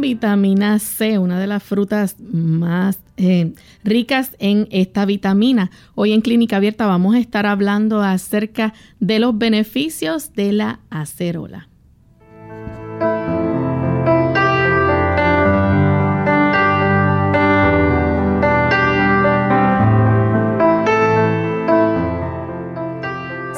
Vitamina C, una de las frutas más eh, ricas en esta vitamina. Hoy en Clínica Abierta vamos a estar hablando acerca de los beneficios de la acerola.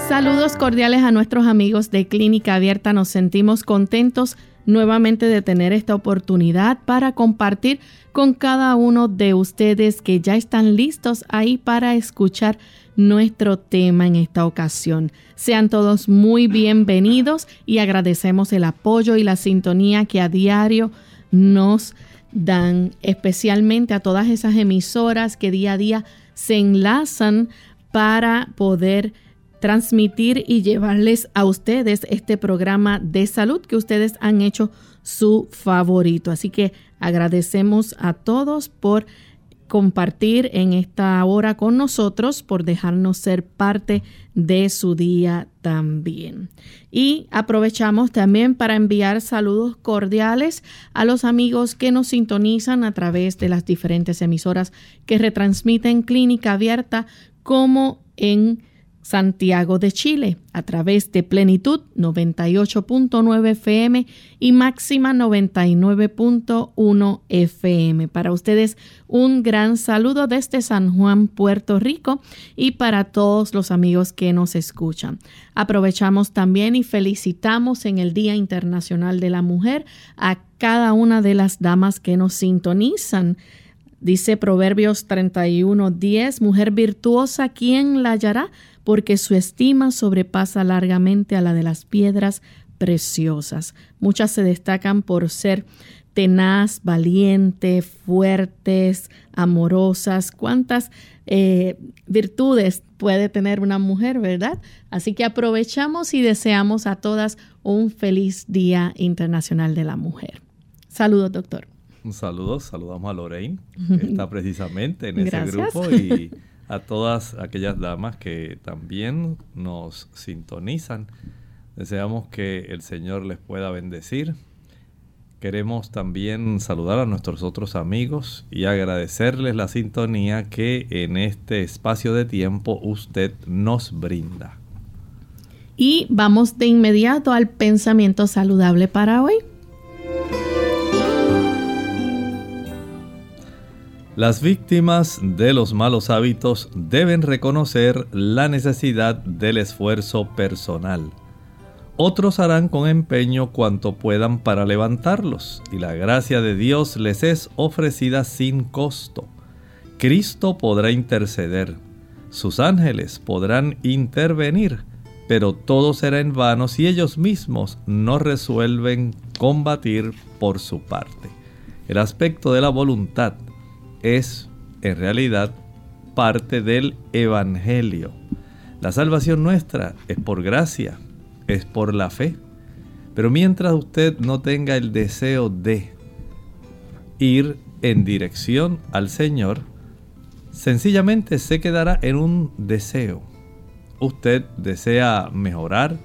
Saludos cordiales a nuestros amigos de Clínica Abierta. Nos sentimos contentos nuevamente de tener esta oportunidad para compartir con cada uno de ustedes que ya están listos ahí para escuchar nuestro tema en esta ocasión. Sean todos muy bienvenidos y agradecemos el apoyo y la sintonía que a diario nos dan, especialmente a todas esas emisoras que día a día se enlazan para poder transmitir y llevarles a ustedes este programa de salud que ustedes han hecho su favorito. Así que agradecemos a todos por compartir en esta hora con nosotros, por dejarnos ser parte de su día también. Y aprovechamos también para enviar saludos cordiales a los amigos que nos sintonizan a través de las diferentes emisoras que retransmiten Clínica Abierta como en Santiago de Chile a través de Plenitud 98.9 FM y Máxima 99.1 FM. Para ustedes un gran saludo desde San Juan, Puerto Rico y para todos los amigos que nos escuchan. Aprovechamos también y felicitamos en el Día Internacional de la Mujer a cada una de las damas que nos sintonizan. Dice Proverbios 31:10, mujer virtuosa, ¿quién la hallará? porque su estima sobrepasa largamente a la de las piedras preciosas. Muchas se destacan por ser tenaz, valiente, fuertes, amorosas. ¿Cuántas eh, virtudes puede tener una mujer, verdad? Así que aprovechamos y deseamos a todas un feliz Día Internacional de la Mujer. Saludos, doctor. Un saludo, saludamos a Lorraine, que está precisamente en ese grupo y a todas aquellas damas que también nos sintonizan. Deseamos que el Señor les pueda bendecir. Queremos también saludar a nuestros otros amigos y agradecerles la sintonía que en este espacio de tiempo usted nos brinda. Y vamos de inmediato al pensamiento saludable para hoy. Las víctimas de los malos hábitos deben reconocer la necesidad del esfuerzo personal. Otros harán con empeño cuanto puedan para levantarlos, y la gracia de Dios les es ofrecida sin costo. Cristo podrá interceder, sus ángeles podrán intervenir, pero todo será en vano si ellos mismos no resuelven combatir por su parte. El aspecto de la voluntad es, en realidad, parte del Evangelio. La salvación nuestra es por gracia, es por la fe. Pero mientras usted no tenga el deseo de ir en dirección al Señor, sencillamente se quedará en un deseo. Usted desea mejorar,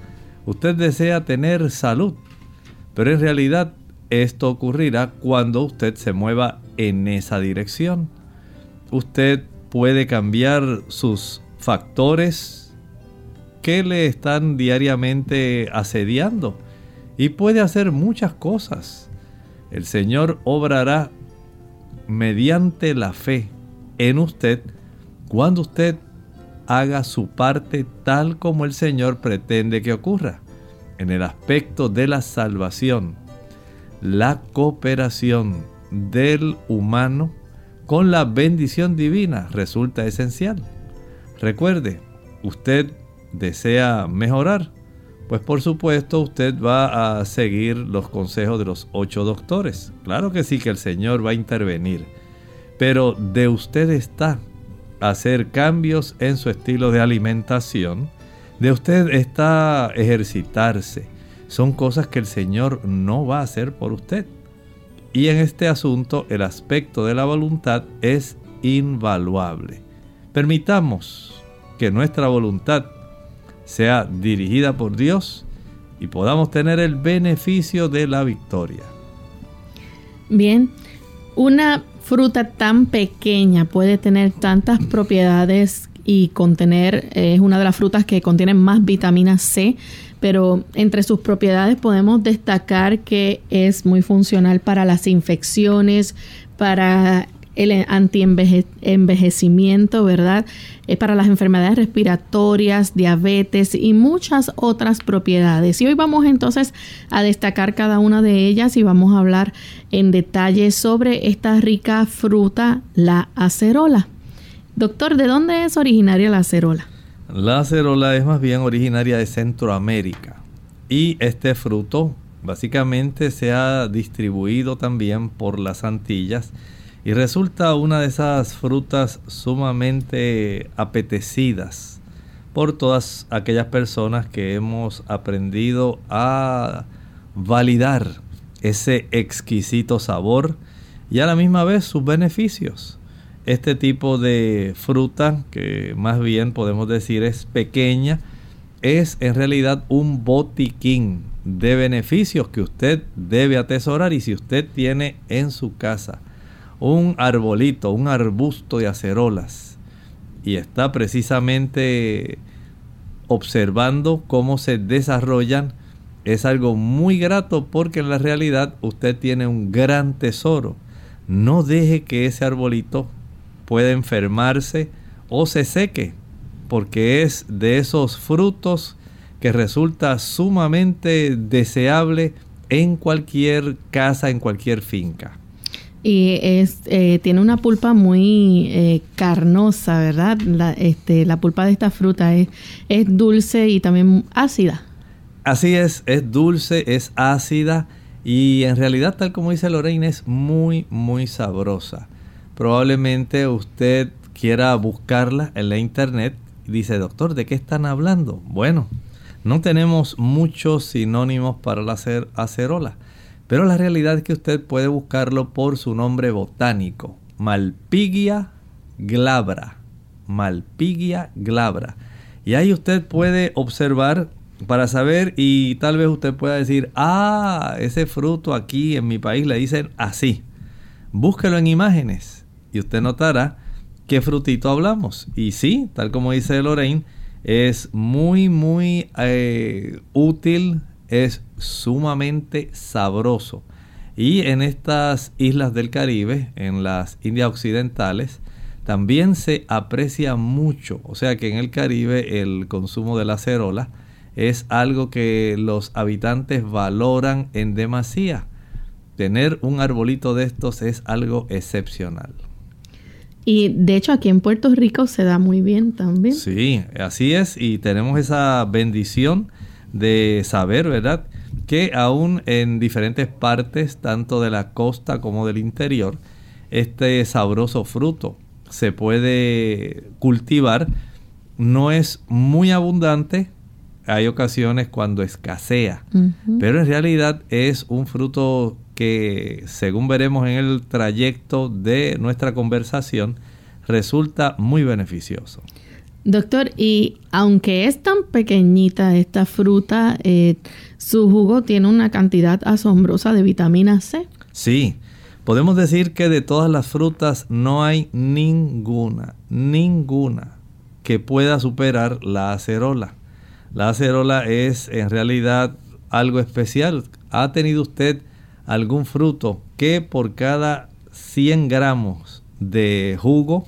usted desea tener salud, pero en realidad esto ocurrirá cuando usted se mueva en esa dirección. Usted puede cambiar sus factores que le están diariamente asediando y puede hacer muchas cosas. El Señor obrará mediante la fe en usted cuando usted haga su parte tal como el Señor pretende que ocurra. En el aspecto de la salvación, la cooperación del humano con la bendición divina resulta esencial. Recuerde, usted desea mejorar, pues por supuesto usted va a seguir los consejos de los ocho doctores. Claro que sí que el Señor va a intervenir, pero de usted está hacer cambios en su estilo de alimentación, de usted está ejercitarse. Son cosas que el Señor no va a hacer por usted. Y en este asunto el aspecto de la voluntad es invaluable. Permitamos que nuestra voluntad sea dirigida por Dios y podamos tener el beneficio de la victoria. Bien, una fruta tan pequeña puede tener tantas propiedades y contener, es una de las frutas que contienen más vitamina C, pero entre sus propiedades podemos destacar que es muy funcional para las infecciones, para el antienvejecimiento, ¿verdad? Es para las enfermedades respiratorias, diabetes y muchas otras propiedades. Y hoy vamos entonces a destacar cada una de ellas y vamos a hablar en detalle sobre esta rica fruta, la acerola. Doctor, ¿de dónde es originaria la acerola? La acerola es más bien originaria de Centroamérica y este fruto básicamente se ha distribuido también por las Antillas y resulta una de esas frutas sumamente apetecidas por todas aquellas personas que hemos aprendido a validar ese exquisito sabor y a la misma vez sus beneficios. Este tipo de fruta, que más bien podemos decir es pequeña, es en realidad un botiquín de beneficios que usted debe atesorar y si usted tiene en su casa un arbolito, un arbusto de acerolas y está precisamente observando cómo se desarrollan, es algo muy grato porque en la realidad usted tiene un gran tesoro. No deje que ese arbolito pueda enfermarse o se seque, porque es de esos frutos que resulta sumamente deseable en cualquier casa, en cualquier finca y es, eh, tiene una pulpa muy eh, carnosa, ¿verdad? La, este, la pulpa de esta fruta es, es dulce y también ácida. Así es, es dulce, es ácida y en realidad, tal como dice Lorraine, es muy, muy sabrosa. Probablemente usted quiera buscarla en la internet y dice, doctor, ¿de qué están hablando? Bueno, no tenemos muchos sinónimos para la acerola pero la realidad es que usted puede buscarlo por su nombre botánico, Malpigia glabra. Malpigia glabra. Y ahí usted puede observar para saber y tal vez usted pueda decir, ah, ese fruto aquí en mi país le dicen así. Búsquelo en imágenes y usted notará qué frutito hablamos. Y sí, tal como dice Lorraine, es muy, muy eh, útil es sumamente sabroso. Y en estas islas del Caribe, en las Indias Occidentales, también se aprecia mucho. O sea que en el Caribe el consumo de la acerola es algo que los habitantes valoran en demasía. Tener un arbolito de estos es algo excepcional. Y de hecho aquí en Puerto Rico se da muy bien también. Sí, así es. Y tenemos esa bendición de saber, ¿verdad? Que aún en diferentes partes, tanto de la costa como del interior, este sabroso fruto se puede cultivar. No es muy abundante, hay ocasiones cuando escasea, pero en realidad es un fruto que, según veremos en el trayecto de nuestra conversación, resulta muy beneficioso. Doctor, y aunque es tan pequeñita esta fruta, eh, su jugo tiene una cantidad asombrosa de vitamina C. Sí, podemos decir que de todas las frutas no hay ninguna, ninguna que pueda superar la acerola. La acerola es en realidad algo especial. ¿Ha tenido usted algún fruto que por cada 100 gramos de jugo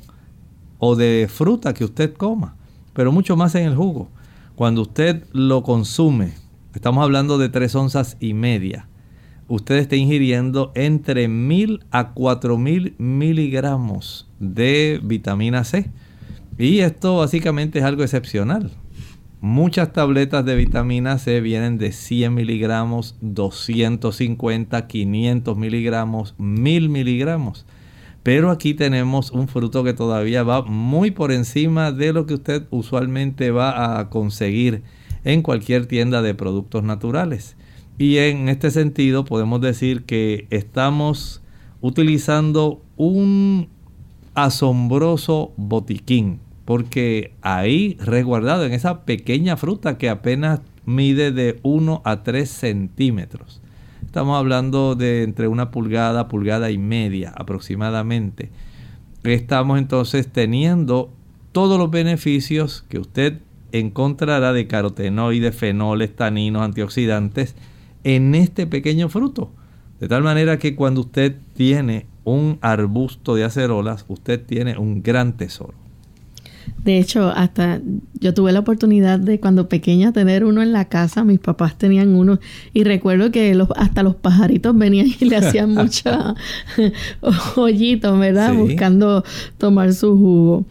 o de fruta que usted coma, pero mucho más en el jugo. Cuando usted lo consume, estamos hablando de 3 onzas y media, usted está ingiriendo entre 1000 a 4000 miligramos de vitamina C. Y esto básicamente es algo excepcional. Muchas tabletas de vitamina C vienen de 100 miligramos, 250, 500 miligramos, 1000 miligramos. Pero aquí tenemos un fruto que todavía va muy por encima de lo que usted usualmente va a conseguir en cualquier tienda de productos naturales. Y en este sentido podemos decir que estamos utilizando un asombroso botiquín, porque ahí resguardado en esa pequeña fruta que apenas mide de 1 a 3 centímetros, Estamos hablando de entre una pulgada, pulgada y media aproximadamente. Estamos entonces teniendo todos los beneficios que usted encontrará de carotenoides, fenoles, taninos, antioxidantes en este pequeño fruto. De tal manera que cuando usted tiene un arbusto de acerolas, usted tiene un gran tesoro. De hecho, hasta yo tuve la oportunidad de cuando pequeña tener uno en la casa, mis papás tenían uno y recuerdo que los, hasta los pajaritos venían y le hacían mucha hoyitos, ¿verdad? Buscando tomar su jugo.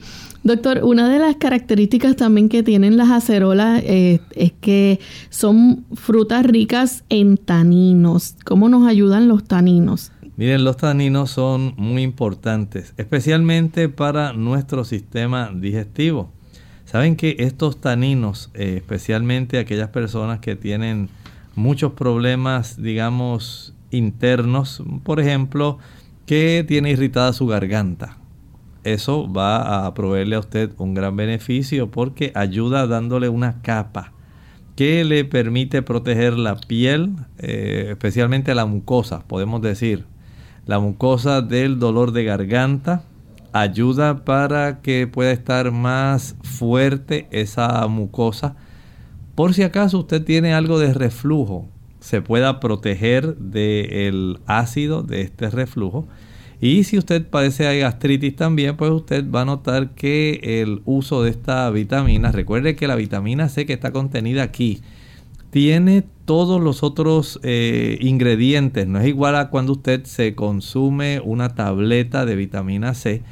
Doctor, una de las características también que tienen las acerolas eh, es que son frutas ricas en taninos. ¿Cómo nos ayudan los taninos? Miren, los taninos son muy importantes, especialmente para nuestro sistema digestivo. Saben que estos taninos, eh, especialmente aquellas personas que tienen muchos problemas, digamos, internos, por ejemplo, que tiene irritada su garganta. Eso va a proveerle a usted un gran beneficio porque ayuda dándole una capa que le permite proteger la piel, eh, especialmente la mucosa, podemos decir, la mucosa del dolor de garganta ayuda para que pueda estar más fuerte esa mucosa. Por si acaso usted tiene algo de reflujo, se pueda proteger del ácido de este reflujo. Y si usted padece de gastritis también, pues usted va a notar que el uso de esta vitamina, recuerde que la vitamina C que está contenida aquí, tiene todos los otros eh, ingredientes. No es igual a cuando usted se consume una tableta de vitamina C,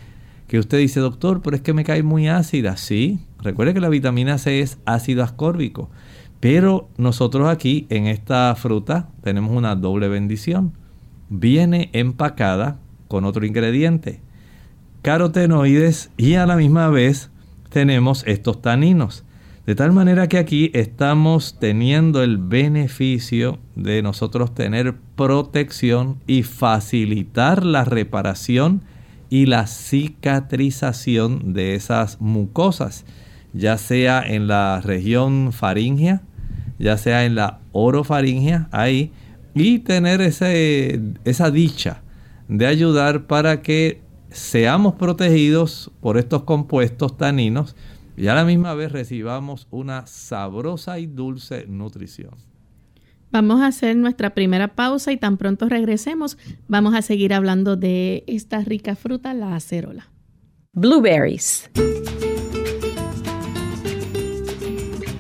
que usted dice, doctor, pero es que me cae muy ácida. Sí, recuerde que la vitamina C es ácido ascórbico. Pero nosotros aquí en esta fruta tenemos una doble bendición. Viene empacada con otro ingrediente, carotenoides y a la misma vez tenemos estos taninos. De tal manera que aquí estamos teniendo el beneficio de nosotros tener protección y facilitar la reparación y la cicatrización de esas mucosas, ya sea en la región faringea, ya sea en la orofaringea, ahí, y tener esa dicha de ayudar para que seamos protegidos por estos compuestos taninos y a la misma vez recibamos una sabrosa y dulce nutrición. Vamos a hacer nuestra primera pausa y tan pronto regresemos vamos a seguir hablando de esta rica fruta, la acerola. Blueberries.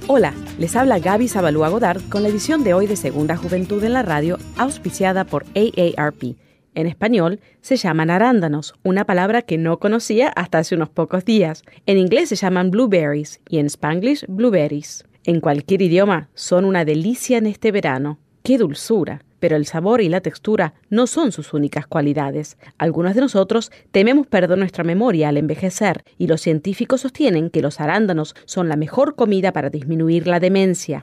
Hola, les habla Gaby Zabalúa Godard con la edición de hoy de Segunda Juventud en la Radio, auspiciada por AARP En español se llaman arándanos, una palabra que no conocía hasta hace unos pocos días. En inglés se llaman blueberries y en spanglish blueberries. En cualquier idioma son una delicia en este verano. ¡Qué dulzura! Pero el sabor y la textura no son sus únicas cualidades. Algunos de nosotros tememos perder nuestra memoria al envejecer y los científicos sostienen que los arándanos son la mejor comida para disminuir la demencia.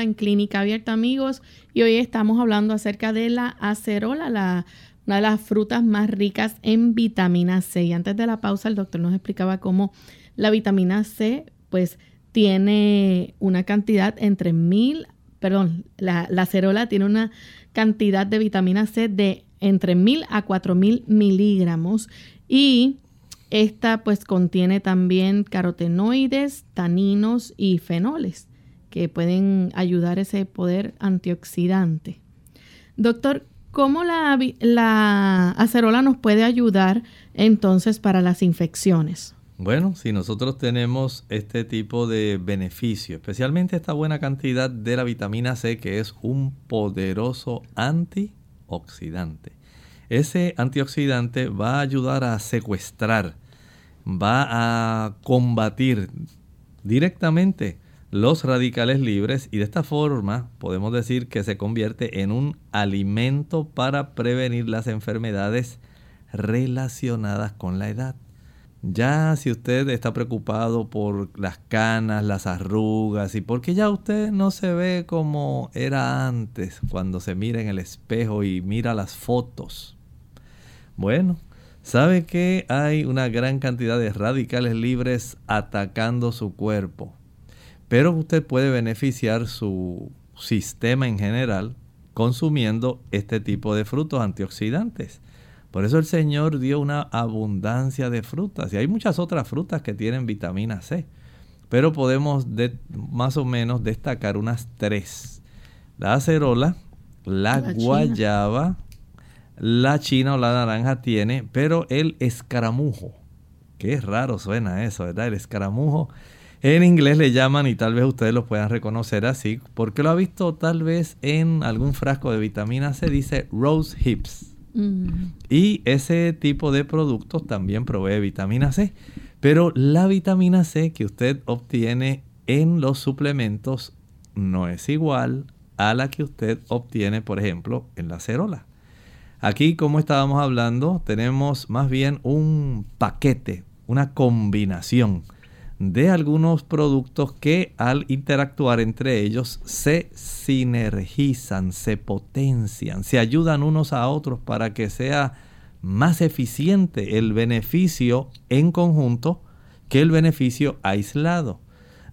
En Clínica Abierta, amigos, y hoy estamos hablando acerca de la acerola, la, una de las frutas más ricas en vitamina C. Y antes de la pausa, el doctor nos explicaba cómo la vitamina C, pues, tiene una cantidad entre mil, perdón, la acerola tiene una cantidad de vitamina C de entre mil a cuatro mil miligramos y esta pues contiene también carotenoides, taninos y fenoles que pueden ayudar ese poder antioxidante. Doctor, ¿cómo la, la acerola nos puede ayudar entonces para las infecciones? Bueno, si nosotros tenemos este tipo de beneficio, especialmente esta buena cantidad de la vitamina C, que es un poderoso antioxidante, ese antioxidante va a ayudar a secuestrar, va a combatir directamente los radicales libres y de esta forma podemos decir que se convierte en un alimento para prevenir las enfermedades relacionadas con la edad. Ya si usted está preocupado por las canas, las arrugas y porque ya usted no se ve como era antes cuando se mira en el espejo y mira las fotos. Bueno, sabe que hay una gran cantidad de radicales libres atacando su cuerpo pero usted puede beneficiar su sistema en general consumiendo este tipo de frutos antioxidantes. Por eso el Señor dio una abundancia de frutas y hay muchas otras frutas que tienen vitamina C, pero podemos más o menos destacar unas tres. La acerola, la, guayaba, la china o la naranja tiene, pero el escaramujo. Qué raro suena eso, ¿verdad? El escaramujo. En inglés le llaman y tal vez ustedes lo puedan reconocer así, porque lo ha visto tal vez en algún frasco de vitamina C, dice Rose Hips. Mm. Y ese tipo de productos también provee vitamina C. Pero la vitamina C que usted obtiene en los suplementos no es igual a la que usted obtiene, por ejemplo, en la cerola. Aquí, como estábamos hablando, tenemos más bien un paquete, una combinación de algunos productos que al interactuar entre ellos se sinergizan, se potencian, se ayudan unos a otros para que sea más eficiente el beneficio en conjunto que el beneficio aislado.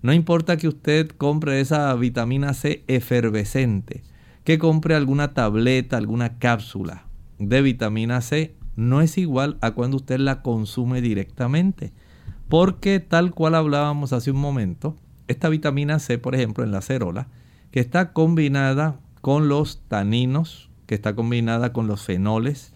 No importa que usted compre esa vitamina C efervescente, que compre alguna tableta, alguna cápsula de vitamina C, no es igual a cuando usted la consume directamente. Porque tal cual hablábamos hace un momento, esta vitamina C, por ejemplo, en la cerola, que está combinada con los taninos, que está combinada con los fenoles,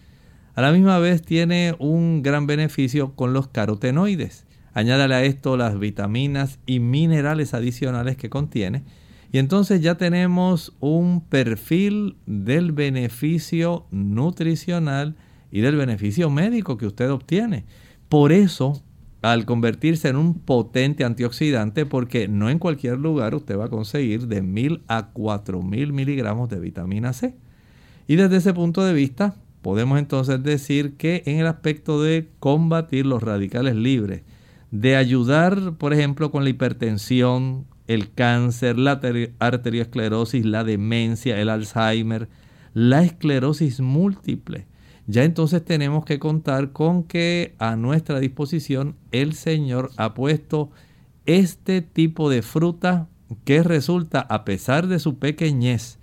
a la misma vez tiene un gran beneficio con los carotenoides. Añádale a esto las vitaminas y minerales adicionales que contiene. Y entonces ya tenemos un perfil del beneficio nutricional y del beneficio médico que usted obtiene. Por eso, al convertirse en un potente antioxidante, porque no en cualquier lugar usted va a conseguir de 1000 a 4000 miligramos de vitamina C. Y desde ese punto de vista, Podemos entonces decir que en el aspecto de combatir los radicales libres, de ayudar, por ejemplo, con la hipertensión, el cáncer, la arteriosclerosis, la demencia, el Alzheimer, la esclerosis múltiple, ya entonces tenemos que contar con que a nuestra disposición el Señor ha puesto este tipo de fruta que resulta, a pesar de su pequeñez,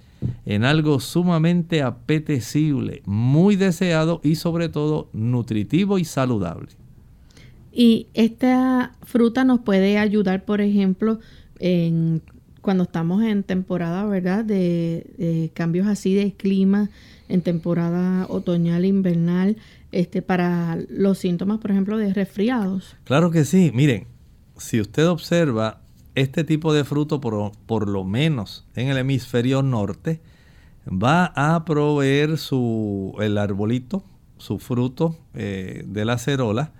en algo sumamente apetecible, muy deseado y sobre todo nutritivo y saludable. Y esta fruta nos puede ayudar, por ejemplo, en, cuando estamos en temporada, ¿verdad? De, cambios así de clima, en temporada otoñal, invernal, este, para los síntomas, por ejemplo, de resfriados. Claro que sí. Miren, si usted observa este tipo de fruto, por, lo menos en el hemisferio norte, va a proveer su, el arbolito, su fruto eh, de la cerola,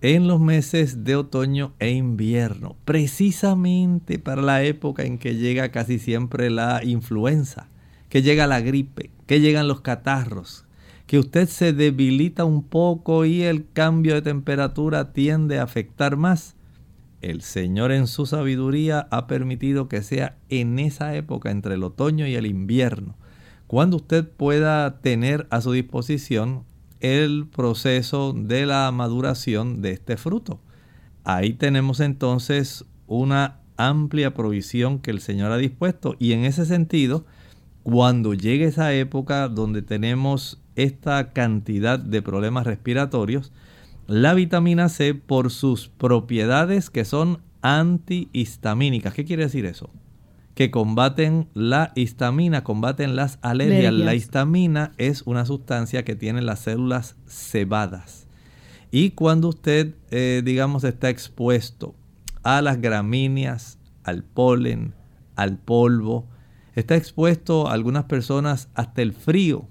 en los meses de otoño e invierno, precisamente para la época en que llega casi siempre la influenza, que llega la gripe, que llegan los catarros, que usted se debilita un poco y el cambio de temperatura tiende a afectar más el Señor en su sabiduría ha permitido que sea en esa época entre el otoño y el invierno, cuando usted pueda tener a su disposición el proceso de la maduración de este fruto. Ahí tenemos entonces una amplia provisión que el Señor ha dispuesto y en ese sentido, cuando llegue esa época donde tenemos esta cantidad de problemas respiratorios, la vitamina C por sus propiedades que son antihistamínicas. ¿Qué quiere decir eso? Que combaten la histamina, combaten las alergias. La histamina es una sustancia que tiene las células cebadas. Y cuando usted, eh, digamos, está expuesto a las gramíneas, al polen, al polvo, está expuesto a algunas personas hasta el frío,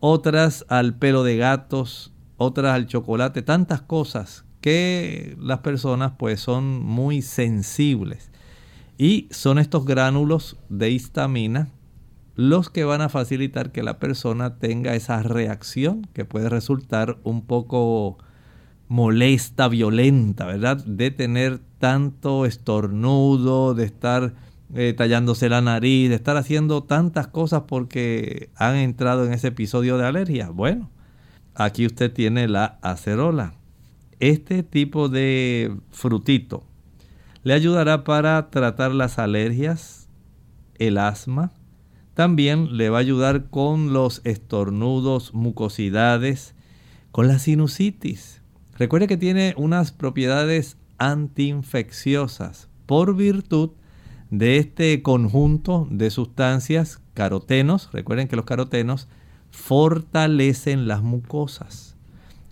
otras al pelo de gatos, otras al chocolate, tantas cosas que las personas pues son muy sensibles. Y son estos gránulos de histamina los que van a facilitar que la persona tenga esa reacción que puede resultar un poco molesta, violenta, ¿verdad? De tener tanto estornudo, de estar eh, tallándose la nariz, de estar haciendo tantas cosas porque han entrado en ese episodio de alergia. Bueno, aquí usted tiene la acerola. Este tipo de frutito le ayudará para tratar las alergias, el asma, también le va a ayudar con los estornudos, mucosidades, con la sinusitis. Recuerde que tiene unas propiedades antiinfecciosas por virtud de este conjunto de sustancias carotenos. Recuerden que los carotenos fortalecen las mucosas.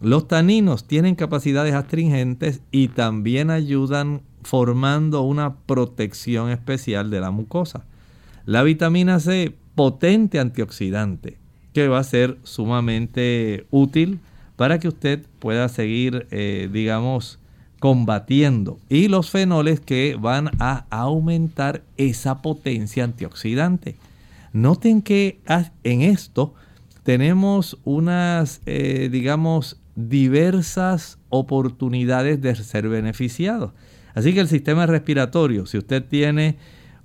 Los taninos tienen capacidades astringentes y también ayudan formando una protección especial de la mucosa. La vitamina C, potente antioxidante, que va a ser sumamente útil para que usted pueda seguir, eh, digamos, combatiendo. Y los fenoles que van a aumentar esa potencia antioxidante. Noten que en esto tenemos unas, eh, digamos, diversas oportunidades de ser beneficiados. Así que el sistema respiratorio, si usted tiene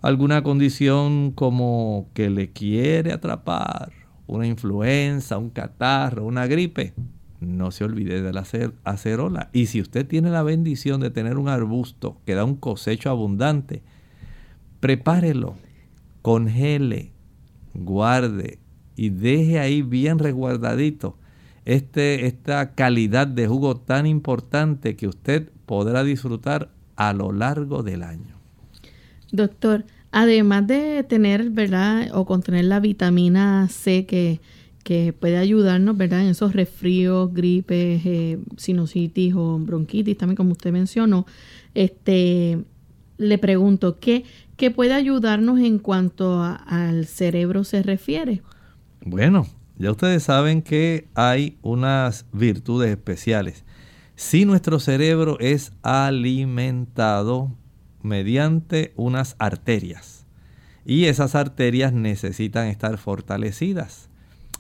alguna condición como que le quiere atrapar, una influenza, un catarro, una gripe, no se olvide de la acerola. Y si usted tiene la bendición de tener un arbusto que da un cosecho abundante, prepárelo, congele, guarde y deje ahí bien resguardadito este, esta calidad de jugo tan importante que usted podrá disfrutar a lo largo del año. Doctor, además de tener, ¿verdad? O contener la vitamina C que, que puede ayudarnos, ¿verdad? En esos resfríos, gripes, eh, sinusitis o bronquitis, también como usted mencionó, este, le pregunto, ¿qué, qué puede ayudarnos en cuanto al cerebro se refiere? Bueno, ya ustedes saben que hay unas virtudes especiales si nuestro cerebro es alimentado mediante unas arterias y esas arterias necesitan estar fortalecidas.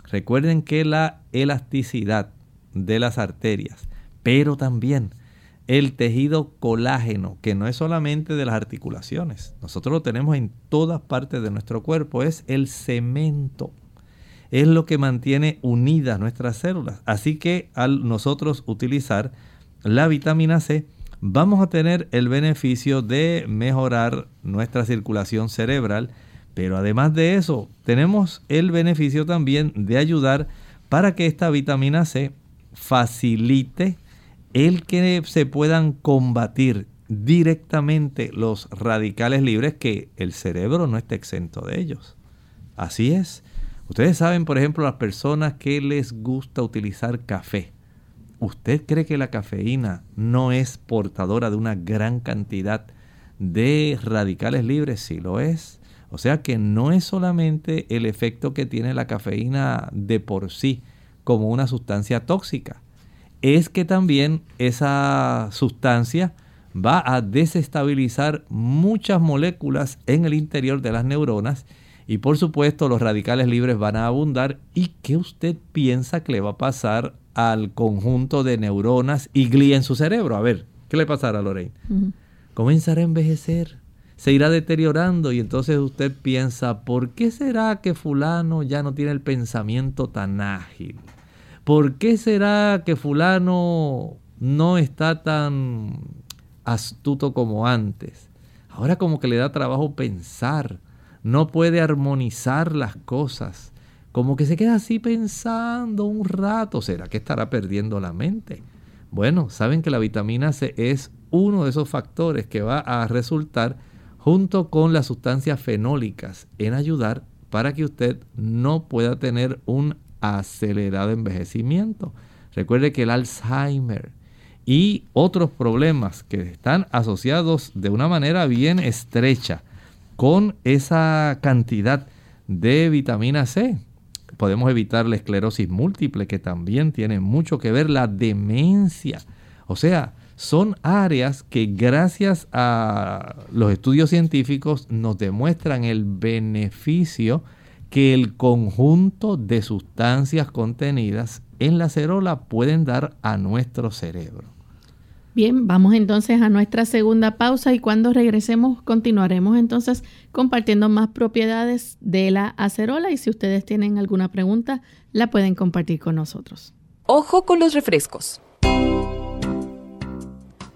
Recuerden que la elasticidad de las arterias, pero también el tejido colágeno, que no es solamente de las articulaciones, nosotros lo tenemos en todas partes de nuestro cuerpo, es el cemento es lo que mantiene unidas nuestras células. Así que al nosotros utilizar la vitamina C, vamos a tener el beneficio de mejorar nuestra circulación cerebral, pero además de eso, tenemos el beneficio también de ayudar para que esta vitamina C facilite el que se puedan combatir directamente los radicales libres que el cerebro no está exento de ellos. Así es. Ustedes saben, por ejemplo, las personas que les gusta utilizar café. ¿Usted cree que la cafeína no es portadora de una gran cantidad de radicales libres? Sí lo es. O sea que no es solamente el efecto que tiene la cafeína de por sí como una sustancia tóxica. Es que también esa sustancia va a desestabilizar muchas moléculas en el interior de las neuronas y por supuesto los radicales libres van a abundar. ¿Y qué usted piensa que le va a pasar al conjunto de neuronas y glía en su cerebro? A ver, ¿qué le pasará a Lorraine? Comenzará a envejecer, se irá deteriorando y entonces usted piensa, ¿por qué será que fulano ya no tiene el pensamiento tan ágil? ¿Por qué será que fulano no está tan astuto como antes? Ahora como que le da trabajo pensar no puede armonizar las cosas. Como que se queda así pensando un rato. ¿Será que estará perdiendo la mente? Bueno, saben que la vitamina C es uno de esos factores que va a resultar junto con las sustancias fenólicas en ayudar para que usted no pueda tener un acelerado envejecimiento. Recuerde que el Alzheimer y otros problemas que están asociados de una manera bien estrecha con esa cantidad de vitamina C. Podemos evitar la esclerosis múltiple, que también tiene mucho que ver la demencia. O sea, son áreas que gracias a los estudios científicos nos demuestran el beneficio que el conjunto de sustancias contenidas en la cerola pueden dar a nuestro cerebro. Bien, vamos entonces a nuestra segunda pausa y cuando regresemos continuaremos entonces compartiendo más propiedades de la acerola y si ustedes tienen alguna pregunta la pueden compartir con nosotros. Ojo con los refrescos.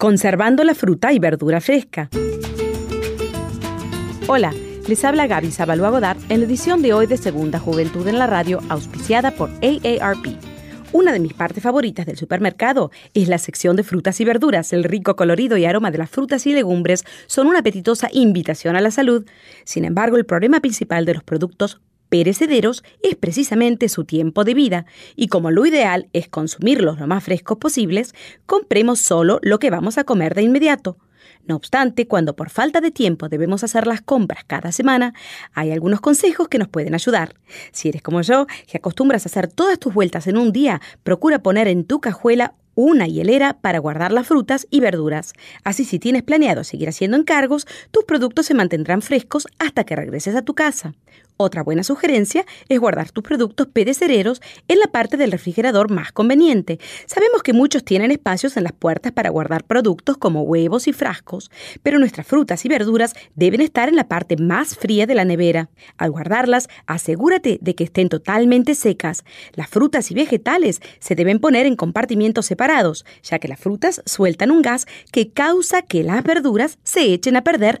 Conservando la fruta y verdura fresca. Hola, les habla Gaby Zabalúa Godard en la edición de hoy de Segunda Juventud en la Radio, auspiciada por AARP. Una de mis partes favoritas del supermercado es la sección de frutas y verduras. El rico colorido y aroma de las frutas y legumbres son una apetitosa invitación a la salud. Sin embargo, el problema principal de los productos perecederos es precisamente su tiempo de vida, y como lo ideal es consumirlos lo más frescos posibles, compremos solo lo que vamos a comer de inmediato. No obstante, cuando por falta de tiempo debemos hacer las compras cada semana, hay algunos consejos que nos pueden ayudar. Si eres como yo, que acostumbras a hacer todas tus vueltas en un día, procura poner en tu cajuela una hielera para guardar las frutas y verduras. Así si tienes planeado seguir haciendo encargos, tus productos se mantendrán frescos hasta que regreses a tu casa. Otra buena sugerencia es guardar tus productos perecederos en la parte del refrigerador más conveniente. Sabemos que muchos tienen espacios en las puertas para guardar productos como huevos y frascos, pero nuestras frutas y verduras deben estar en la parte más fría de la nevera. Al guardarlas, asegúrate de que estén totalmente secas. Las frutas y vegetales se deben poner en compartimientos separados, ya que las frutas sueltan un gas que causa que las verduras se echen a perder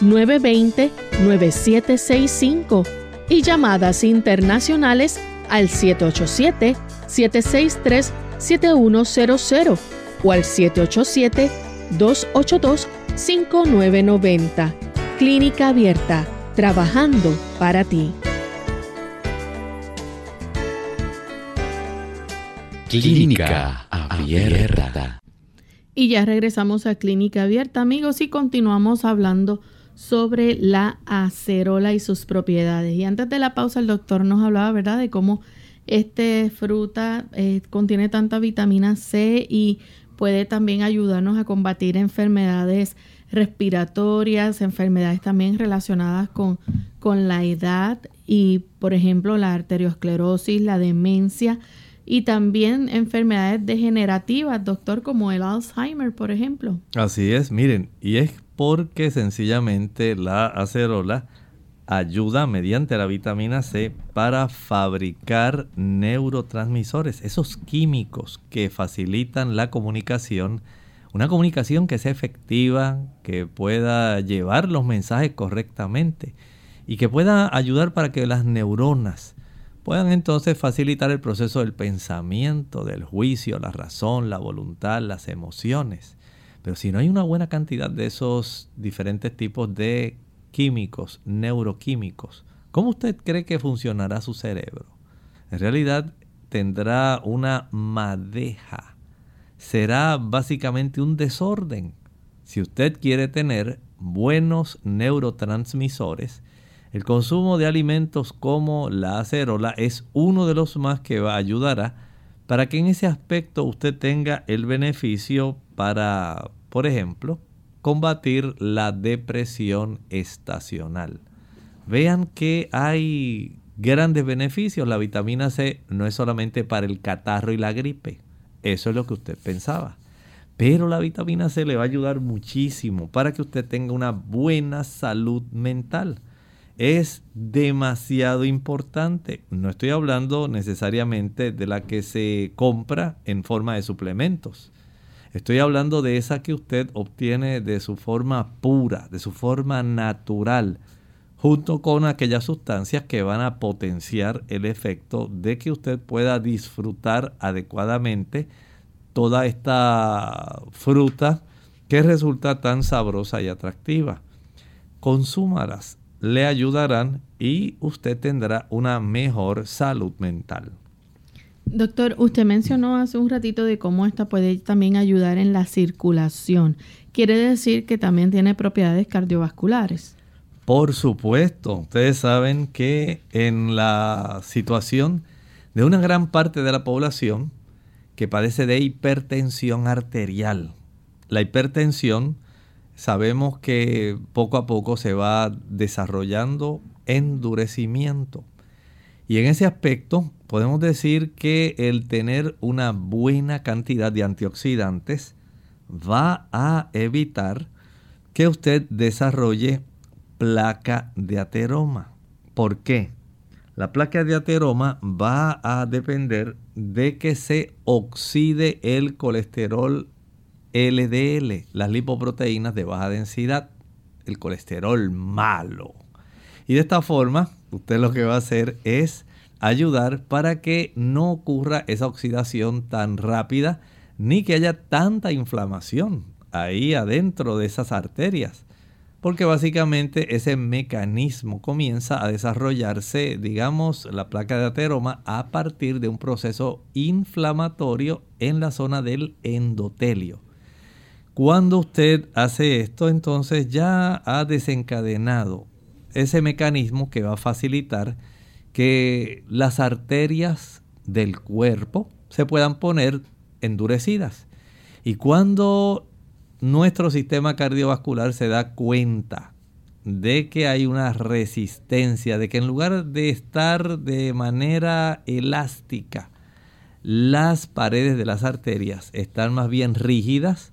920-9765 y llamadas internacionales al 787-763-7100 o al 787-282-5990. Clínica Abierta, trabajando para ti. Clínica Abierta. Y ya regresamos a Clínica Abierta, amigos, y continuamos hablando sobre la acerola y sus propiedades. Y antes de la pausa el doctor nos hablaba, ¿verdad?, de cómo esta fruta eh, contiene tanta vitamina C y puede también ayudarnos a combatir enfermedades respiratorias, enfermedades también relacionadas con, con la edad y, por ejemplo, la arteriosclerosis, la demencia y también enfermedades degenerativas, doctor, como el Alzheimer, por ejemplo. Así es, miren, y es porque sencillamente la acerola ayuda mediante la vitamina C para fabricar neurotransmisores, esos químicos que facilitan la comunicación, una comunicación que sea efectiva, que pueda llevar los mensajes correctamente y que pueda ayudar para que las neuronas puedan entonces facilitar el proceso del pensamiento, del juicio, la razón, la voluntad, las emociones. Pero si no hay una buena cantidad de esos diferentes tipos de químicos, neuroquímicos, ¿cómo usted cree que funcionará su cerebro? En realidad tendrá una madeja. Será básicamente un desorden. Si usted quiere tener buenos neurotransmisores, el consumo de alimentos como la acerola es uno de los más que va a ayudar para que en ese aspecto usted tenga el beneficio para, por ejemplo, combatir la depresión estacional. Vean que hay grandes beneficios. La vitamina C no es solamente para el catarro y la gripe. Eso es lo que usted pensaba. Pero la vitamina C le va a ayudar muchísimo para que usted tenga una buena salud mental. Es demasiado importante. No estoy hablando necesariamente de la que se compra en forma de suplementos. Estoy hablando de esa que usted obtiene de su forma pura, de su forma natural, junto con aquellas sustancias que van a potenciar el efecto de que usted pueda disfrutar adecuadamente toda esta fruta que resulta tan sabrosa y atractiva. Consúmalas, le ayudarán y usted tendrá una mejor salud mental. Doctor, usted mencionó hace un ratito de cómo esta puede también ayudar en la circulación. ¿Quiere decir que también tiene propiedades cardiovasculares? Por supuesto, ustedes saben que en la situación de una gran parte de la población que padece de hipertensión arterial, la hipertensión sabemos que poco a poco se va desarrollando endurecimiento. Y en ese aspecto podemos decir que el tener una buena cantidad de antioxidantes va a evitar que usted desarrolle placa de ateroma. ¿Por qué? La placa de ateroma va a depender de que se oxide el colesterol LDL, las lipoproteínas de baja densidad, el colesterol malo. Y de esta forma, usted lo que va a hacer es ayudar para que no ocurra esa oxidación tan rápida ni que haya tanta inflamación ahí adentro de esas arterias. Porque básicamente ese mecanismo comienza a desarrollarse, digamos, la placa de ateroma a partir de un proceso inflamatorio en la zona del endotelio. Cuando usted hace esto, entonces ya ha desencadenado ese mecanismo que va a facilitar que las arterias del cuerpo se puedan poner endurecidas. Y cuando nuestro sistema cardiovascular se da cuenta de que hay una resistencia, de que en lugar de estar de manera elástica, las paredes de las arterias están más bien rígidas,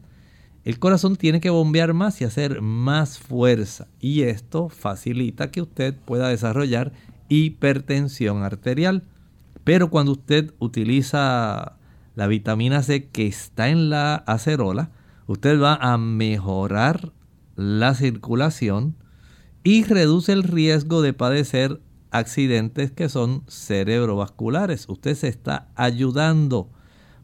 el corazón tiene que bombear más y hacer más fuerza y esto facilita que usted pueda desarrollar hipertensión arterial. Pero cuando usted utiliza la vitamina C que está en la acerola, usted va a mejorar la circulación y reduce el riesgo de padecer accidentes que son cerebrovasculares. Usted se está ayudando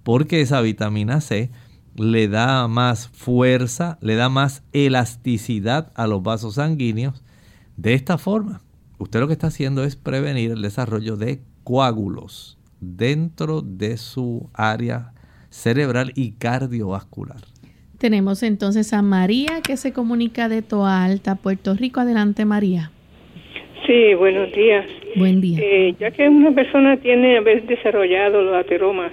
porque esa vitamina C le da más fuerza, le da más elasticidad a los vasos sanguíneos. De esta forma, usted lo que está haciendo es prevenir el desarrollo de coágulos dentro de su área cerebral y cardiovascular. Tenemos entonces a María que se comunica de Toa Alta, Puerto Rico. Adelante, María. Sí, buenos días. Buen día. Eh, ya que una persona tiene haber desarrollado los ateromas,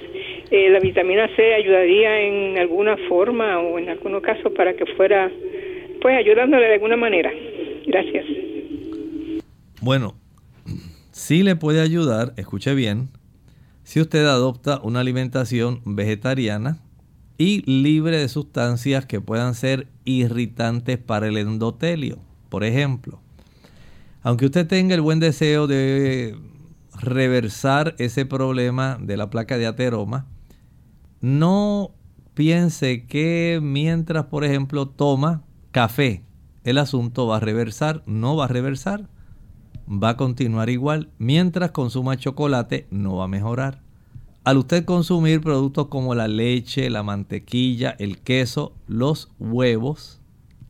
eh, ¿la vitamina C ayudaría en alguna forma o en algunos casos para que fuera, pues, ayudándole de alguna manera? Gracias. Bueno, sí le puede ayudar, escuche bien, si usted adopta una alimentación vegetariana y libre de sustancias que puedan ser irritantes para el endotelio. Por ejemplo, aunque usted tenga el buen deseo de reversar ese problema de la placa de ateroma, no piense que mientras, por ejemplo, toma café, el asunto va a reversar. No va a reversar. Va a continuar igual. Mientras consuma chocolate, no va a mejorar. Al usted consumir productos como la leche, la mantequilla, el queso, los huevos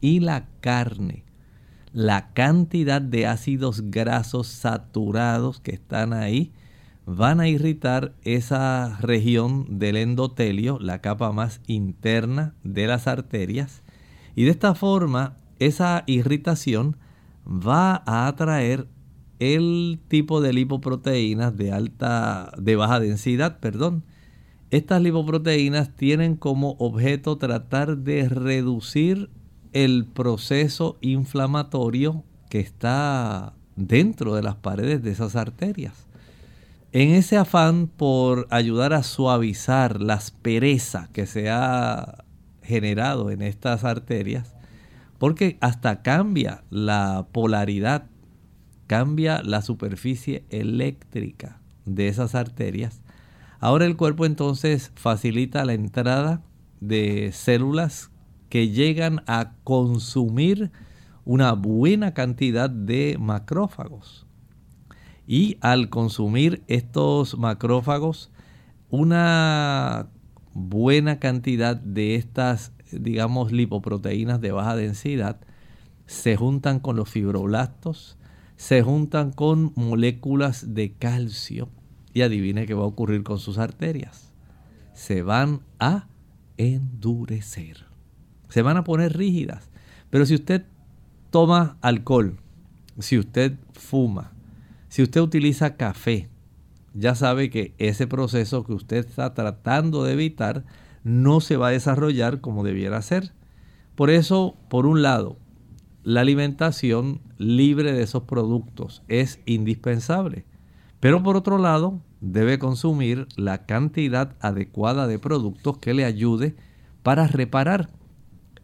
y la carne, la cantidad de ácidos grasos saturados que están ahí van a irritar esa región del endotelio, la capa más interna de las arterias, y de esta forma esa irritación va a atraer el tipo de lipoproteínas de alta de baja densidad, perdón. Estas lipoproteínas tienen como objeto tratar de reducir el proceso inflamatorio que está dentro de las paredes de esas arterias. En ese afán por ayudar a suavizar la aspereza que se ha generado en estas arterias, porque hasta cambia la polaridad, cambia la superficie eléctrica de esas arterias. Ahora el cuerpo entonces facilita la entrada de células que llegan a consumir una buena cantidad de macrófagos. Y al consumir estos macrófagos, una buena cantidad de estas, digamos, lipoproteínas de baja densidad se juntan con los fibroblastos, se juntan con moléculas de calcio y adivine qué va a ocurrir con sus arterias. Se van a endurecer se van a poner rígidas. Pero si usted toma alcohol si usted fuma, si usted utiliza café, ya sabe que ese proceso que usted está tratando de evitar no se va a desarrollar como debiera ser. Por eso, por un lado, la alimentación libre de esos productos es indispensable. Pero por otro lado, debe consumir la cantidad adecuada de productos que le ayude para reparar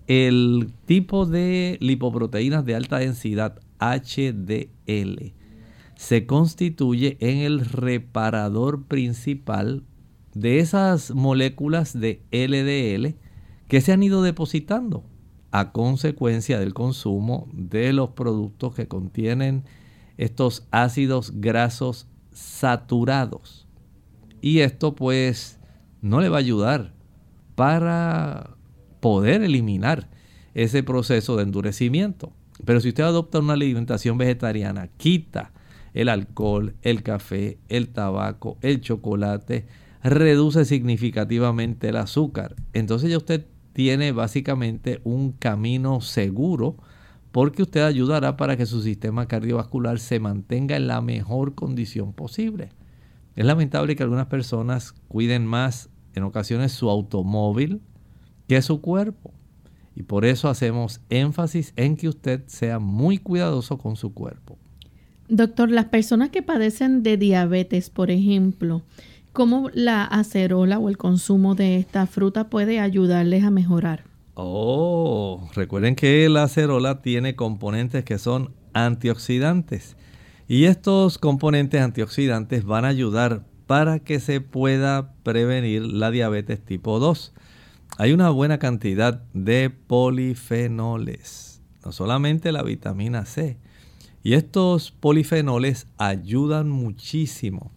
el tipo de lipoproteínas de alta densidad HDL se constituye en el reparador principal de esas moléculas de LDL que se han ido depositando a consecuencia del consumo de los productos que contienen estos ácidos grasos saturados. Y esto pues no le va a ayudar para poder eliminar ese proceso de endurecimiento. Pero si usted adopta una alimentación vegetariana, quita el alcohol, el café, el tabaco, el chocolate, reduce significativamente el azúcar. Entonces ya usted tiene básicamente un camino seguro porque usted ayudará para que su sistema cardiovascular se mantenga en la mejor condición posible. Es lamentable que algunas personas cuiden más en ocasiones su automóvil que su cuerpo. Y por eso hacemos énfasis en que usted sea muy cuidadoso con su cuerpo. Doctor, las personas que padecen de diabetes, por ejemplo, ¿cómo la acerola o el consumo de esta fruta puede ayudarles a mejorar? Oh, recuerden que la acerola tiene componentes que son antioxidantes. Y estos componentes antioxidantes van a ayudar para que se pueda prevenir la diabetes tipo 2 hay una buena cantidad de polifenoles, no solamente la vitamina C. Y estos polifenoles ayudan muchísimo.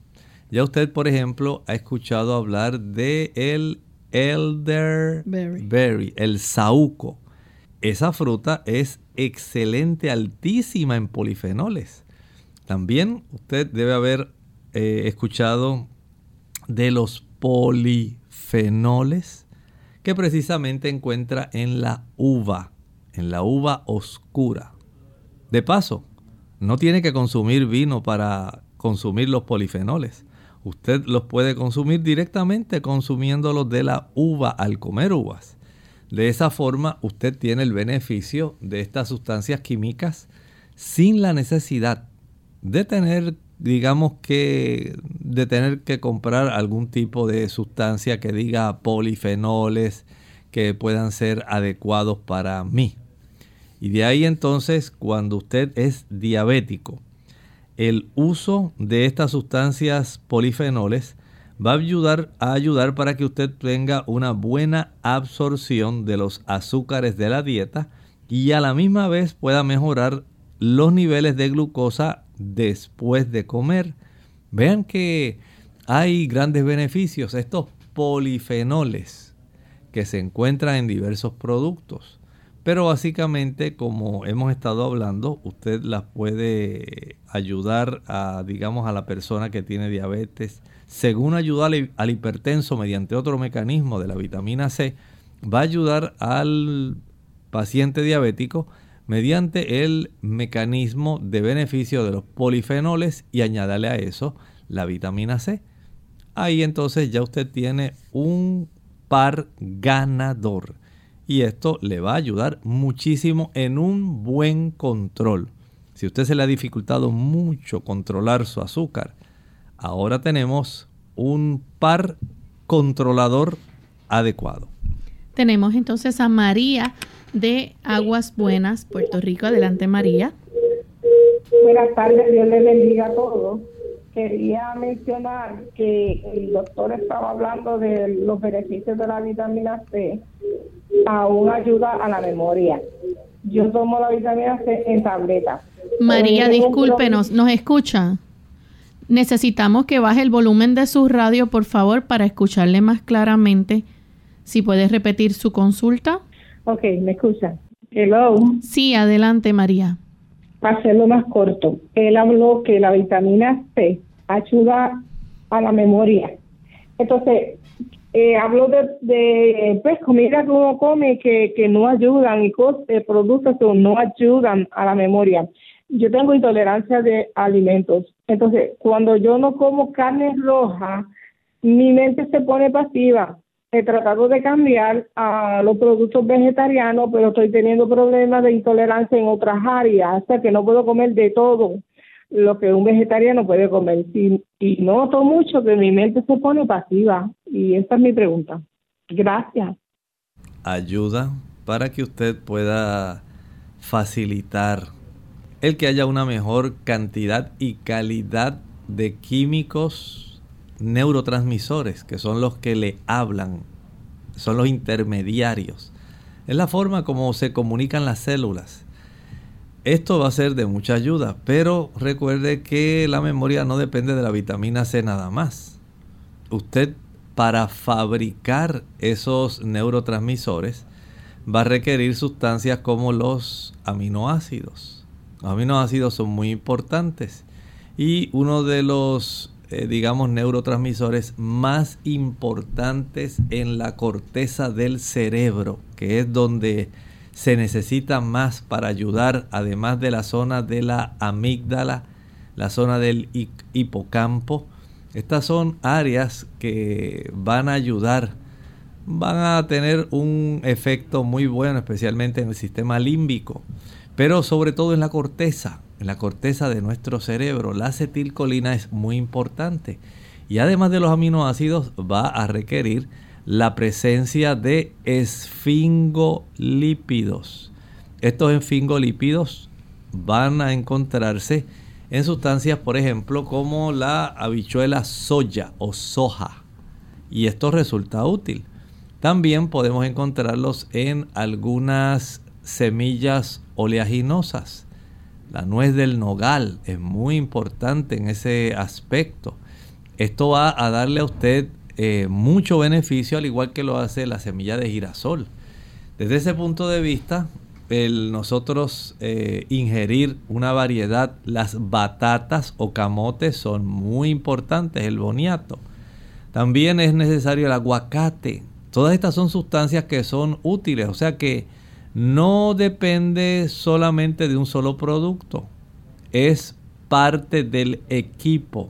Ya usted, por ejemplo, ha escuchado hablar de el elderberry, el saúco. Esa fruta es excelente, altísima en polifenoles. También usted debe haber eh, escuchado de los polifenoles que precisamente encuentra en la uva, en la uva oscura. De paso, no tiene que consumir vino para consumir los polifenoles. Usted los puede consumir directamente consumiéndolos de la uva al comer uvas. De esa forma usted tiene el beneficio de estas sustancias químicas sin la necesidad de tener digamos que de tener que comprar algún tipo de sustancia que diga polifenoles que puedan ser adecuados para mí. Y de ahí entonces, cuando usted es diabético, el uso de estas sustancias polifenoles va a ayudar a ayudar para que usted tenga una buena absorción de los azúcares de la dieta y a la misma vez pueda mejorar los niveles de glucosa después de comer. Vean que hay grandes beneficios, estos polifenoles que se encuentran en diversos productos. Pero básicamente, como hemos estado hablando, usted las puede ayudar a, digamos, a la persona que tiene diabetes. Según ayuda al, hipertenso mediante otro mecanismo de la vitamina C, va a ayudar al paciente diabético mediante el mecanismo de beneficio de los polifenoles y añádale a eso la vitamina C. Ahí entonces ya usted tiene un par ganador y esto le va a ayudar muchísimo en un buen control. Si usted se le ha dificultado mucho controlar su azúcar, ahora tenemos un par controlador adecuado. Tenemos entonces a María de Aguas Buenas, Puerto Rico. Adelante, María. Buenas tardes, Dios le bendiga a todos. Quería mencionar que el doctor estaba hablando de los beneficios de la vitamina C, aún ayuda a la memoria. Yo tomo la vitamina C en tableta. María, discúlpenos, ¿nos escucha? Necesitamos que baje el volumen de su radio, por favor, para escucharle más claramente. Si puede repetir su consulta. Ok, ¿me escucha? Hello. Sí, adelante, María. Para hacerlo más corto, él habló que la vitamina C ayuda a la memoria. Entonces, eh, habló de, de pues, comida que uno come que, que no ayudan y cosas, productos que no ayudan a la memoria. yo tengo intolerancia de alimentos. Entonces, cuando yo no como carne roja, mi mente se pone pasiva. He tratado de cambiar a los productos vegetarianos, pero estoy teniendo problemas de intolerancia en otras áreas, hasta que no puedo comer de todo lo que un vegetariano puede comer. Y, noto mucho que mi mente se pone pasiva. Y esa es mi pregunta. Gracias. Ayuda para que usted pueda facilitar el que haya una mejor cantidad y calidad de químicos neurotransmisores, que son los que le hablan, son los intermediarios. Es la forma como se comunican las células. Esto va a ser de mucha ayuda, pero recuerde que la memoria no depende de la vitamina C nada más. Usted para fabricar esos neurotransmisores va a requerir sustancias como los aminoácidos. Los aminoácidos son muy importantes y uno de los, eh, digamos, neurotransmisores más importantes en la corteza del cerebro, que es donde se necesita más para ayudar, además de la zona de la amígdala, la zona del hipocampo. Estas son áreas que van a ayudar van a tener un efecto muy bueno, especialmente en el sistema límbico, pero sobre todo en la corteza, en la corteza de nuestro cerebro. La acetilcolina es muy importante y además de los aminoácidos va a requerir la presencia de esfingolípidos. Estos esfingolípidos van a encontrarse en sustancias, por ejemplo, como la habichuela soya o soja. Y esto resulta útil. También podemos encontrarlos en algunas semillas oleaginosas. La nuez del nogal es muy importante en ese aspecto. Esto va a darle a usted eh, mucho beneficio al igual que lo hace la semilla de girasol. Desde ese punto de vista, el nosotros eh, ingerir una variedad, las batatas o camotes son muy importantes, el boniato. También es necesario el aguacate, Todas estas son sustancias que son útiles, o sea que no depende solamente de un solo producto, es parte del equipo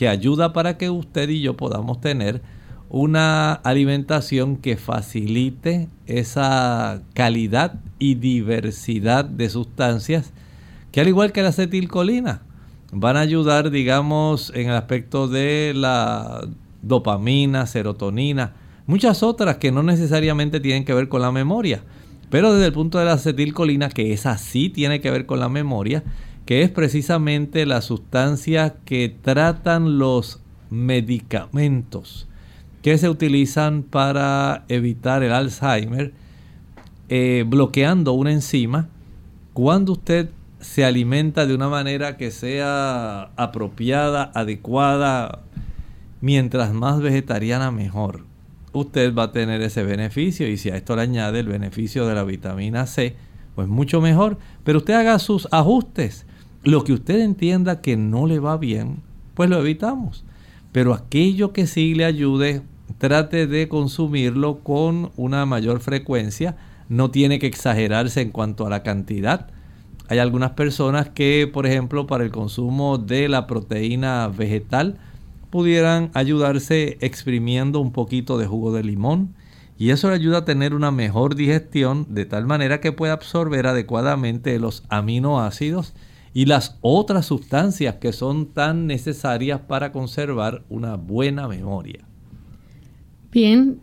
que ayuda para que usted y yo podamos tener una alimentación que facilite esa calidad y diversidad de sustancias que al igual que la acetilcolina van a ayudar digamos en el aspecto de la dopamina, serotonina, Muchas otras que no necesariamente tienen que ver con la memoria. Pero desde el punto de la acetilcolina, que esa sí tiene que ver con la memoria, que es precisamente la sustancia que tratan los medicamentos que se utilizan para evitar el Alzheimer, eh, bloqueando una enzima, cuando usted se alimenta de una manera que sea apropiada, adecuada, mientras más vegetariana mejor usted va a tener ese beneficio y si a esto le añade el beneficio de la vitamina C, pues mucho mejor. Pero usted haga sus ajustes. Lo que usted entienda que no le va bien, pues lo evitamos. Pero aquello que sí le ayude, trate de consumirlo con una mayor frecuencia. No tiene que exagerarse en cuanto a la cantidad. Hay algunas personas que, por ejemplo, para el consumo de la proteína vegetal, pudieran ayudarse exprimiendo un poquito de jugo de limón y eso le ayuda a tener una mejor digestión de tal manera que pueda absorber adecuadamente los aminoácidos y las otras sustancias que son tan necesarias para conservar una buena memoria. Bien,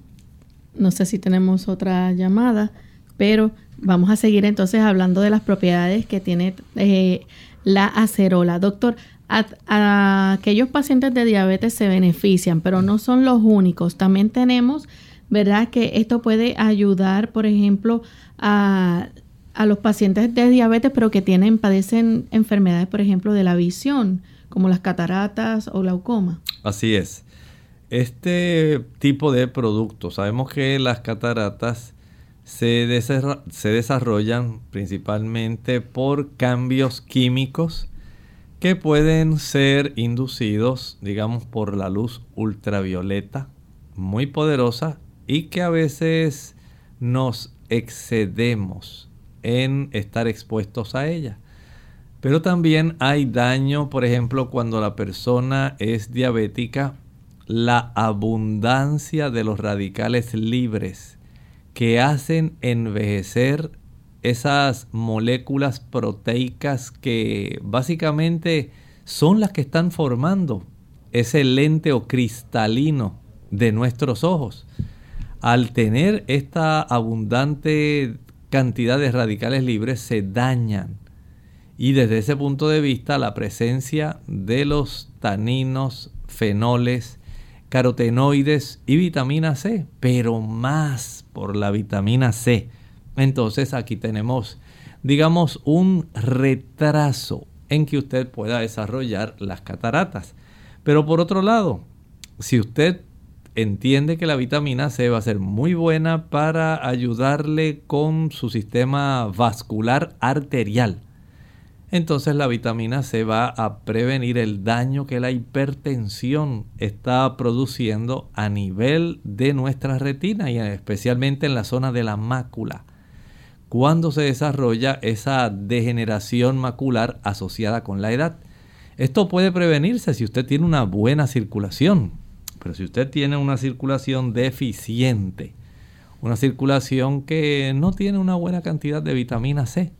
no sé si tenemos otra llamada, pero vamos a seguir entonces hablando de las propiedades que tiene eh, la acerola. Doctor, a, aquellos pacientes de diabetes se benefician, pero no son los únicos. También tenemos, ¿verdad? Que esto puede ayudar, por ejemplo, a, a los pacientes de diabetes, pero que tienen, padecen enfermedades, por ejemplo, de la visión, como las cataratas o glaucoma. Así es. Este tipo de productos, sabemos que las cataratas se, se desarrollan principalmente por cambios químicos que pueden ser inducidos, digamos, por la luz ultravioleta muy poderosa y que a veces nos excedemos en estar expuestos a ella. Pero también hay daño, por ejemplo, cuando la persona es diabética, la abundancia de los radicales libres que hacen envejecer esas moléculas proteicas que básicamente son las que están formando ese lente o cristalino de nuestros ojos. Al tener esta abundante cantidad de radicales libres se dañan. Y desde ese punto de vista la presencia de los taninos, fenoles, carotenoides y vitamina C, pero más por la vitamina C. Entonces aquí tenemos, digamos, un retraso en que usted pueda desarrollar las cataratas. Pero por otro lado, si usted entiende que la vitamina C va a ser muy buena para ayudarle con su sistema vascular arterial. Entonces la vitamina C va a prevenir el daño que la hipertensión está produciendo a nivel de nuestra retina y especialmente en la zona de la mácula. Cuando se desarrolla esa degeneración macular asociada con la edad. Esto puede prevenirse si usted tiene una buena circulación pero si usted tiene una circulación deficiente, una circulación que no tiene una buena cantidad de vitamina C,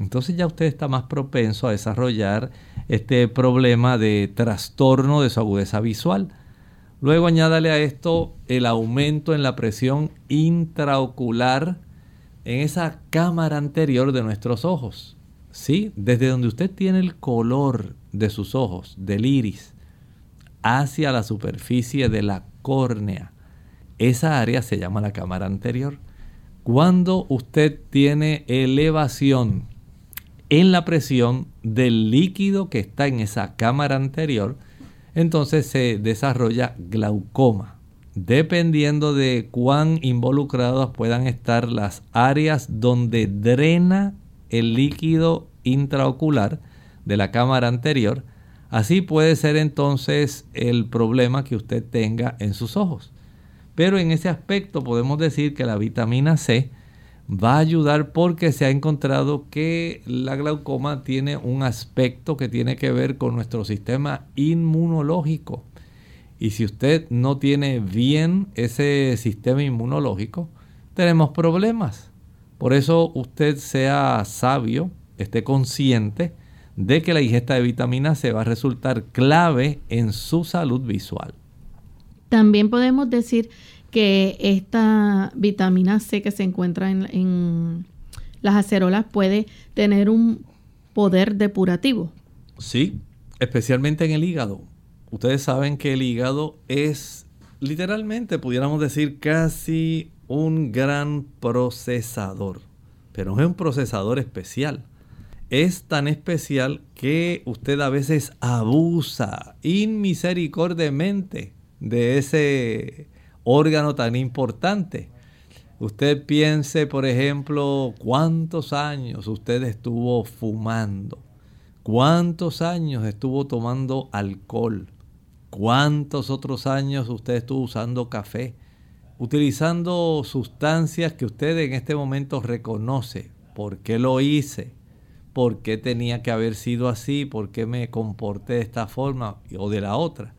entonces ya usted está más propenso a desarrollar este problema de trastorno de su agudeza visual. Luego añádale a esto el aumento en la presión intraocular en esa cámara anterior de nuestros ojos. ¿Sí? Desde donde usted tiene el color de sus ojos, del iris, hacia la superficie de la córnea. Esa área se llama la cámara anterior. Cuando usted tiene elevación en la presión del líquido que está en esa cámara anterior, entonces se desarrolla glaucoma. Dependiendo de cuán involucradas puedan estar las áreas donde drena el líquido intraocular de la cámara anterior, Así puede ser entonces el problema que usted tenga en sus ojos. Pero en ese aspecto podemos decir que la vitamina C va a ayudar porque se ha encontrado que la glaucoma tiene un aspecto que tiene que ver con nuestro sistema inmunológico. Y si usted no tiene bien ese sistema inmunológico, tenemos problemas. Por eso usted sea sabio, esté consciente de que la ingesta de vitamina C va a resultar clave en su salud visual. También podemos decir que esta vitamina C que se encuentra en, las acerolas puede tener un poder depurativo. Sí, especialmente en el hígado. Ustedes saben que el hígado es literalmente, pudiéramos decir, casi un gran procesador, pero es un procesador especial es tan especial que usted a veces abusa inmisericordiamente de ese órgano tan importante. Usted piense, por ejemplo, cuántos años usted estuvo fumando, cuántos años estuvo tomando alcohol, cuántos otros años usted estuvo usando café, utilizando sustancias que usted en este momento reconoce. ¿Por qué lo hice? Por qué tenía que haber sido así, por qué me comporté de esta forma o de la otra.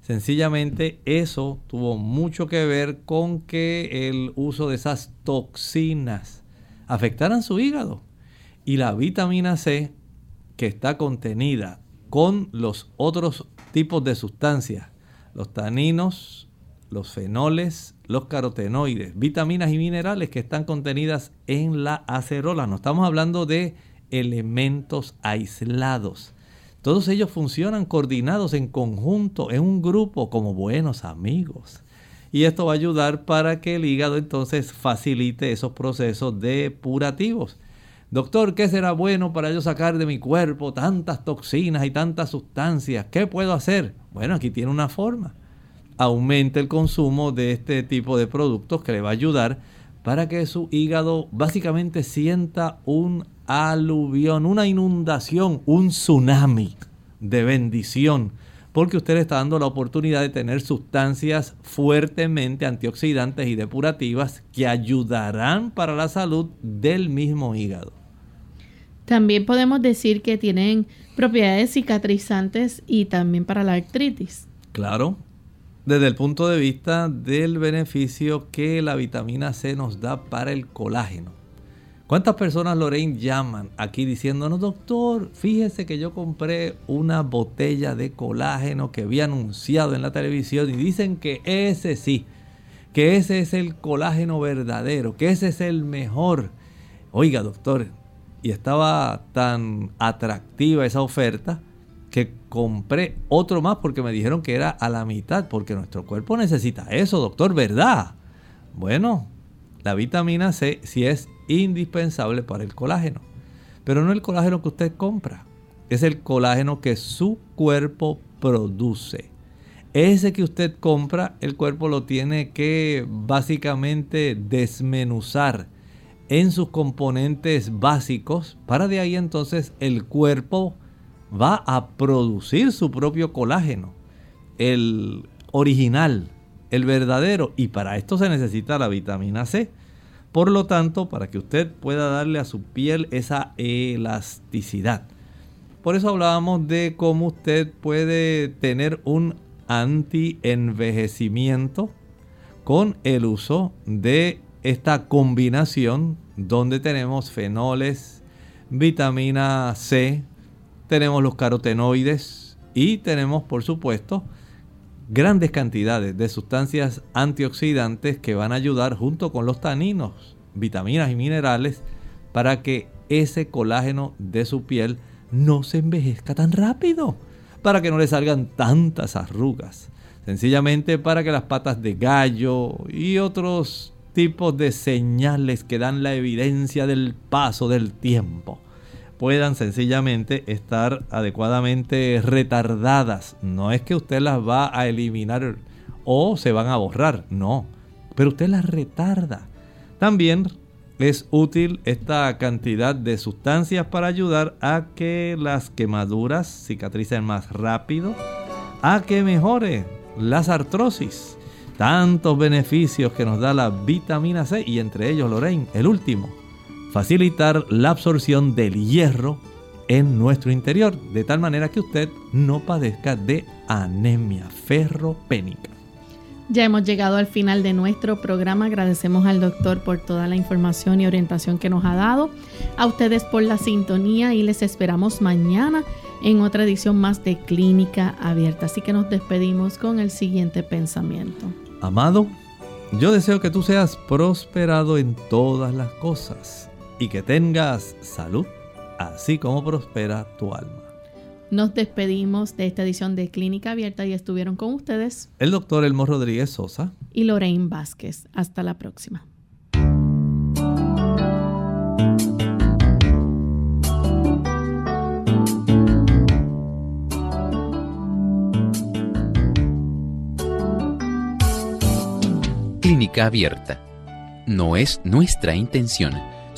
Sencillamente eso tuvo mucho que ver con que el uso de esas toxinas afectaran su hígado. Y la vitamina C que está contenida con los otros tipos de sustancias, los taninos, los fenoles, los carotenoides, vitaminas y minerales que están contenidas en la acerola. No estamos hablando de elementos aislados. Todos ellos funcionan coordinados en conjunto, en un grupo, como buenos amigos. Y esto va a ayudar para que el hígado entonces facilite esos procesos depurativos. Doctor, ¿qué será bueno para yo sacar de mi cuerpo tantas toxinas y tantas sustancias? ¿Qué puedo hacer? Bueno, aquí tiene una forma. Aumente el consumo de este tipo de productos que le va a ayudar para que su hígado básicamente sienta un aluvión, una inundación, un tsunami de bendición, porque usted le está dando la oportunidad de tener sustancias fuertemente antioxidantes y depurativas que ayudarán para la salud del mismo hígado. También podemos decir que tienen propiedades cicatrizantes y también para la artritis. Claro, desde el punto de vista del beneficio que la vitamina C nos da para el colágeno. ¿Cuántas personas, Lorraine, llaman aquí diciéndonos, doctor, fíjese que yo compré una botella de colágeno que había anunciado en la televisión y dicen que ese sí, que ese es el colágeno verdadero, que ese es el mejor. Oiga, doctor, y estaba tan atractiva esa oferta compré otro más porque me dijeron que era a la mitad, porque nuestro cuerpo necesita eso, doctor, ¿verdad? Bueno, la vitamina C sí es indispensable para el colágeno, pero no el colágeno que usted compra, es el colágeno que su cuerpo produce. Ese que usted compra, el cuerpo lo tiene que básicamente desmenuzar en sus componentes básicos para de ahí entonces el cuerpo va a producir su propio colágeno, el original, el verdadero, y para esto se necesita la vitamina C. Por lo tanto, para que usted pueda darle a su piel esa elasticidad. Por eso hablábamos de cómo usted puede tener un anti-envejecimiento con el uso de esta combinación donde tenemos fenoles, vitamina C, tenemos los carotenoides y tenemos por supuesto grandes cantidades de sustancias antioxidantes que van a ayudar junto con los taninos, vitaminas y minerales para que ese colágeno de su piel no se envejezca tan rápido, para que no le salgan tantas arrugas, sencillamente para que las patas de gallo y otros tipos de señales que dan la evidencia del paso del tiempo puedan sencillamente estar adecuadamente retardadas. No es que usted las va a eliminar o se van a borrar, no, pero usted las retarda. También es útil esta cantidad de sustancias para ayudar a que las quemaduras cicatricen más rápido, a que mejore las artrosis. Tantos beneficios que nos da la vitamina C y entre ellos, Lorraine, el último, facilitar la absorción del hierro en nuestro interior, de tal manera que usted no padezca de anemia ferropénica. Ya hemos llegado al final de nuestro programa. Agradecemos al doctor por toda la información y orientación que nos ha dado. A ustedes por la sintonía y les esperamos mañana en otra edición más de Clínica Abierta. Así que nos despedimos con el siguiente pensamiento. Amado, yo deseo que tú seas prosperado en todas las cosas y que tengas salud, así como prospera tu alma. Nos despedimos de esta edición de Clínica Abierta y estuvieron con ustedes el doctor Elmo Rodríguez Sosa y Lorraine Vázquez. Hasta la próxima. Clínica Abierta. No es nuestra intención